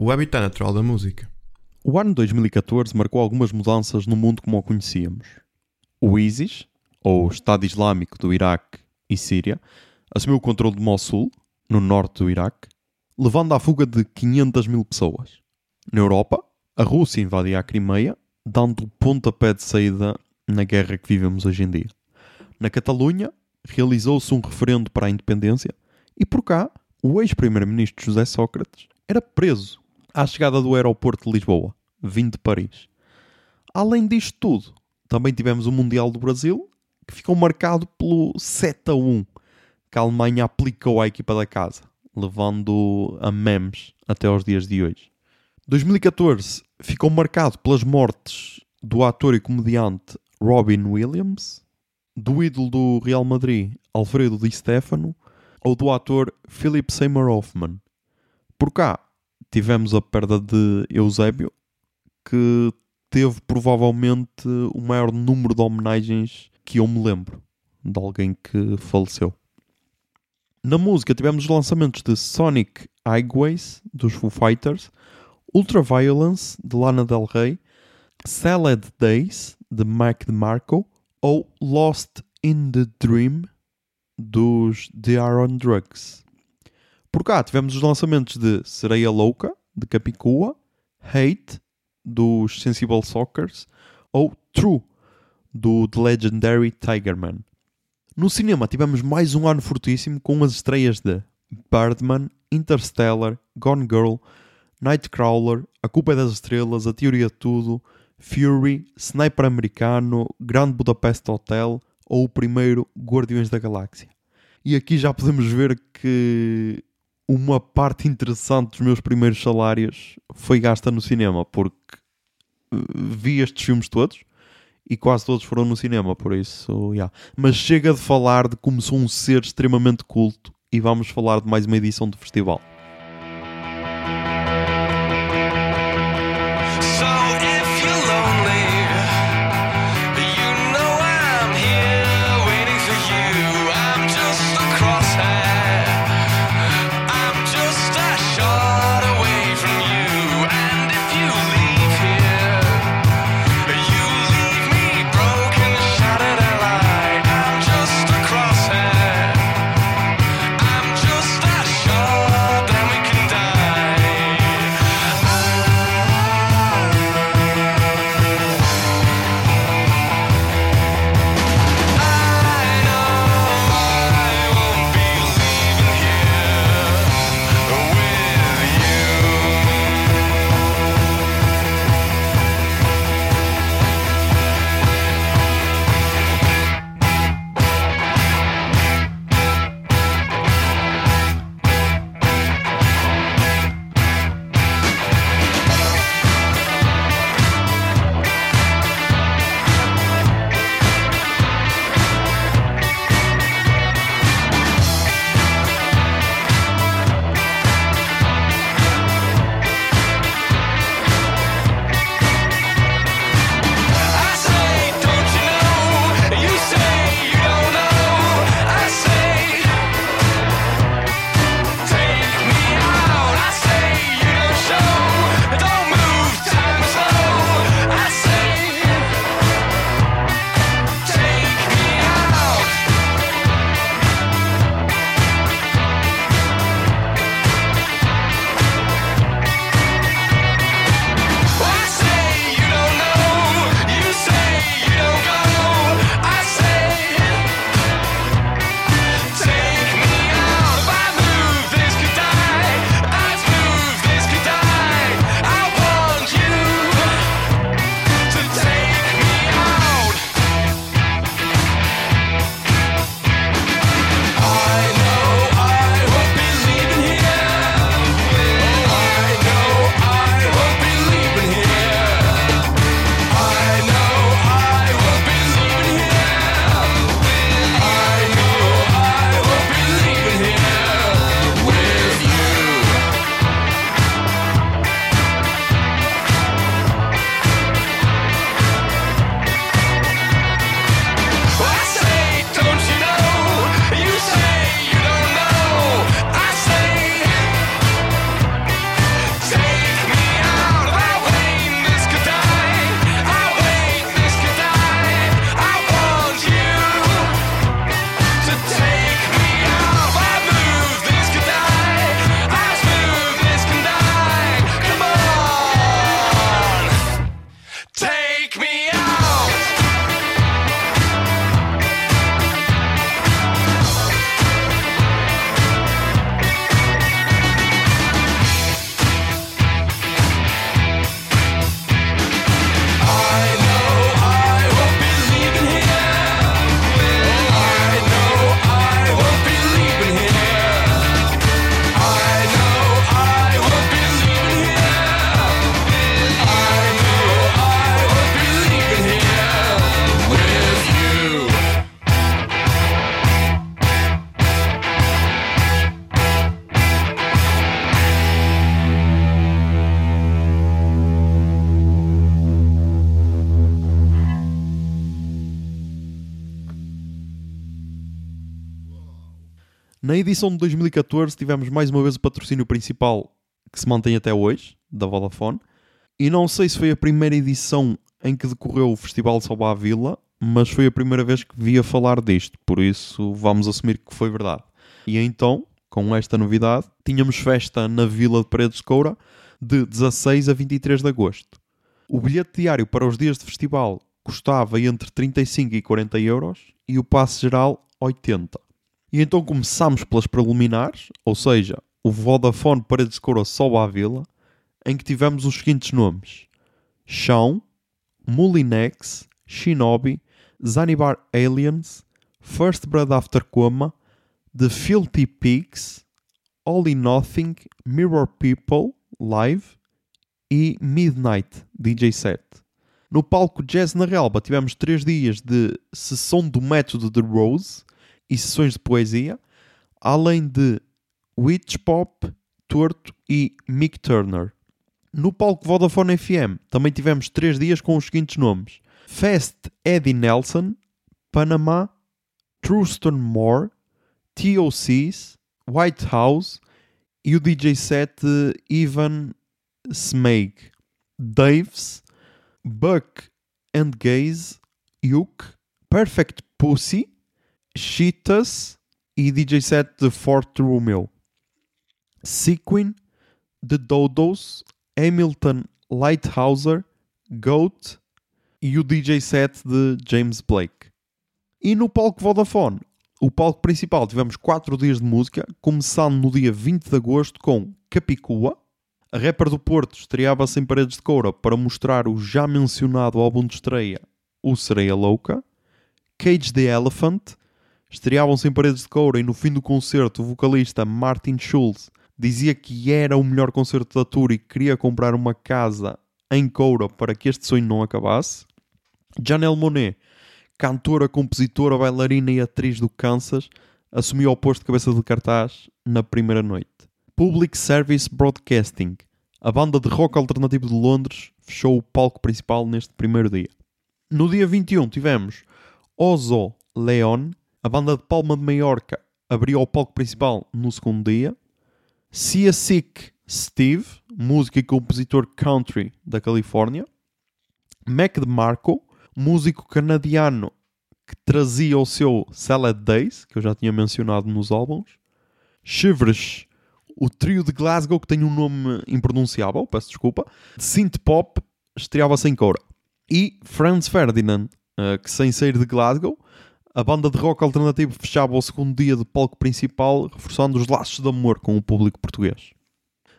O habitat natural da música. O ano 2014 marcou algumas mudanças no mundo como o conhecíamos. O ISIS, ou Estado Islâmico do Iraque e Síria, assumiu o controle de Mossul, no norte do Iraque, levando à fuga de 500 mil pessoas. Na Europa, a Rússia invadia a Crimeia, dando o pontapé de saída na guerra que vivemos hoje em dia. Na Catalunha, realizou-se um referendo para a independência e por cá, o ex-primeiro-ministro José Sócrates era preso à chegada do aeroporto de Lisboa, vindo de Paris. Além disto tudo, também tivemos o Mundial do Brasil, que ficou marcado pelo 7 a 1 que a Alemanha aplicou à equipa da casa, levando a memes até aos dias de hoje. 2014 ficou marcado pelas mortes do ator e comediante Robin Williams, do ídolo do Real Madrid Alfredo Di Stefano ou do ator Philip Seymour Hoffman. Por cá tivemos a perda de Eusébio, que teve provavelmente o maior número de homenagens que eu me lembro de alguém que faleceu. Na música tivemos os lançamentos de Sonic Highways, dos Foo Fighters, Ultraviolence, de Lana Del Rey, Salad Days, de Mac DeMarco, ou Lost in the Dream, dos The Are Drugs. Por cá tivemos os lançamentos de Sereia Louca, de Capicua, Hate, dos Sensible Sockers, ou True, do The Legendary Tigerman. No cinema tivemos mais um ano fortíssimo com as estreias de Birdman, Interstellar, Gone Girl, Nightcrawler, A Culpa é das Estrelas, A Teoria de Tudo, Fury, Sniper Americano, Grande Budapest Hotel ou o primeiro Guardiões da Galáxia. E aqui já podemos ver que uma parte interessante dos meus primeiros salários foi gasta no cinema, porque eh, vi estes filmes todos e quase todos foram no cinema, por isso, yeah. Mas chega de falar de como sou um ser extremamente culto e vamos falar de mais uma edição do festival. Na edição de 2014 tivemos mais uma vez o patrocínio principal que se mantém até hoje, da Vodafone. E não sei se foi a primeira edição em que decorreu o Festival de Salva a Vila, mas foi a primeira vez que vi a falar disto, por isso vamos assumir que foi verdade. E então, com esta novidade, tínhamos festa na Vila de Paredes de Coura de 16 a 23 de agosto. O bilhete diário para os dias de festival custava entre 35 e 40 euros e o passe geral 80. E então começámos pelas preliminares, ou seja, o Vodafone Paredes de Coura só à Vila, em que tivemos os seguintes nomes: Chão, Mulinex, Shinobi, Zanibar Aliens, First Blood After Coma, The Filthy Pigs, All in Nothing, Mirror People, Live e Midnight, DJ set. No palco Jazz na Relva tivemos três dias de sessão do método de Rose e sessões de poesia, além de Witch Pop, Torto e Mick Turner. No palco Vodafone FM também tivemos três dias com os seguintes nomes: Fast Eddie Nelson, Panama, Truston Moore, TOCs, White House e o DJ set Ivan Smeig, Daves, Buck and Gaze, Yuk, Perfect Pussy, Cheetahs e DJ set de Fort Romeo. Sequin, The Dodos, Hamilton Lighthouser, Goat e o DJ set de James Blake. E no palco Vodafone, o palco principal, tivemos 4 dias de música, começando no dia 20 de agosto com Capicua. A rapper do Porto estreava-se em Paredes de Coura para mostrar o já mencionado álbum de estreia, O Sereia Louca. Cage the Elephant. Estreavam-se em Paredes de Coura e no fim do concerto o vocalista Martin Schulz dizia que era o melhor concerto da tour e queria comprar uma casa em Coura para que este sonho não acabasse. Janelle Monet cantora, compositora, bailarina e atriz do Kansas, assumiu o posto de cabeça de cartaz na primeira noite. Public Service Broadcasting, a banda de rock alternativo de Londres, fechou o palco principal neste primeiro dia. No dia 21 tivemos Ozo Leon, a banda de Palma de Maiorca, abriu o palco principal no segundo dia. Sia Sick Steve, músico e compositor country da Califórnia. Mac DeMarco, músico canadiano que trazia o seu Salad Days, que eu já tinha mencionado nos álbuns. Shivers, o trio de Glasgow que tem um nome impronunciável, peço desculpa. De synth pop, estreava-se em Cora. E Franz Ferdinand, uh, que sem sair de Glasgow, a banda de rock alternativo fechava o segundo dia de palco principal, reforçando os laços de amor com o público português.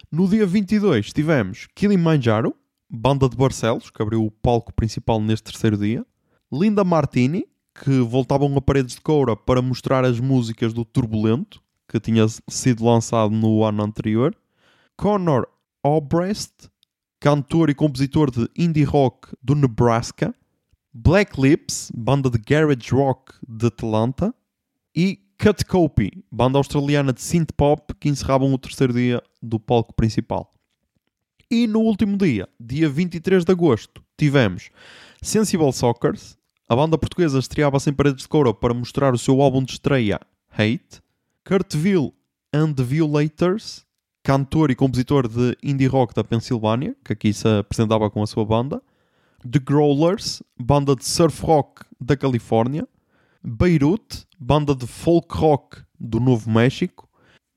No dia 22 tivemos Kilimanjaro, Banda de Barcelos, que abriu o palco principal neste terceiro dia. Linda Martini, que voltavam a paredes de coura para mostrar as músicas do Turbulento, que tinha sido lançado no ano anterior. Connor Obrest, cantor e compositor de indie rock do Nebraska. Black Lips, banda de garage rock de Atlanta. E Cut Copy, banda australiana de synth pop, que encerravam o terceiro dia do palco principal. E no último dia, dia 23 de agosto, tivemos Sensible Soccers. A banda portuguesa estreava-se em Paredes de Coura para mostrar o seu álbum de estreia, Hate. Kurtville and the Violators, cantor e compositor de indie rock da Pensilvânia, que aqui se apresentava com a sua banda. The Growlers, banda de surf rock da Califórnia. Beirut, banda de folk rock do Novo México.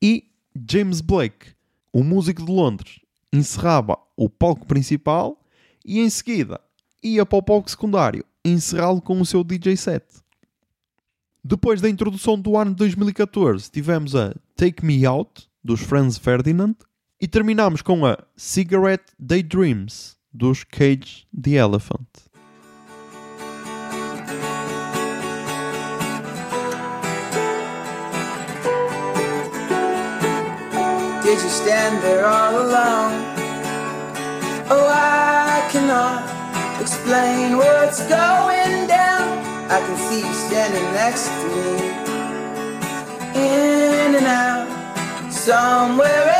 E James Blake, o músico de Londres, encerrava o palco principal e em seguida ia para o palco secundário encerrá-lo com o seu DJ set. Depois da introdução do ano de 2014, tivemos a Take Me Out dos Franz Ferdinand e terminamos com a Cigarette Daydreams dos Cage the Elephant. Did you stand there all alone? Oh, I cannot explain what's going down. I can see you standing next to me. In and out, somewhere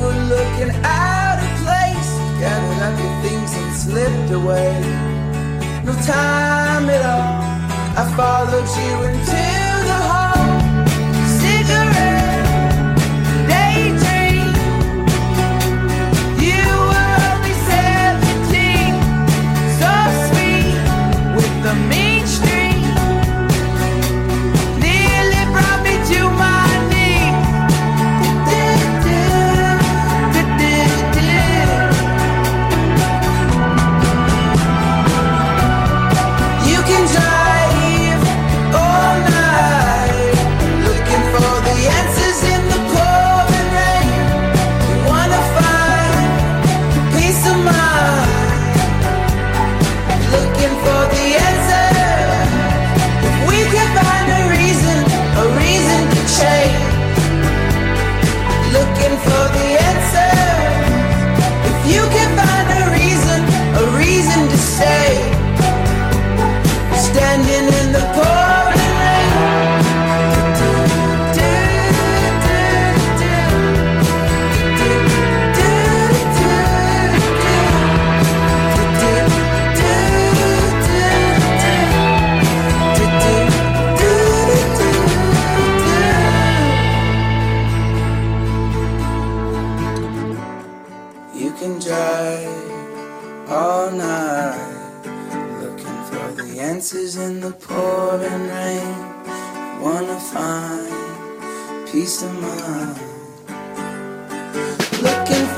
were looking out of place, gathering up your things and slipped away. No time at all. I followed you until.